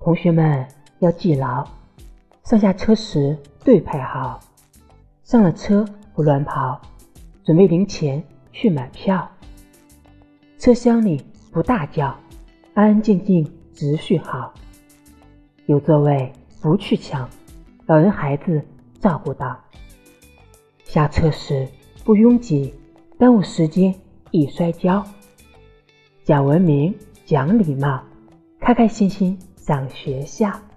同学们要记牢，上下车时队排好，上了车不乱跑，准备零钱去买票。车厢里不大叫，安安静静秩序好。有座位不去抢，老人孩子照顾到。下车时不拥挤，耽误时间易摔跤。讲文明，讲礼貌，开开心心上学校。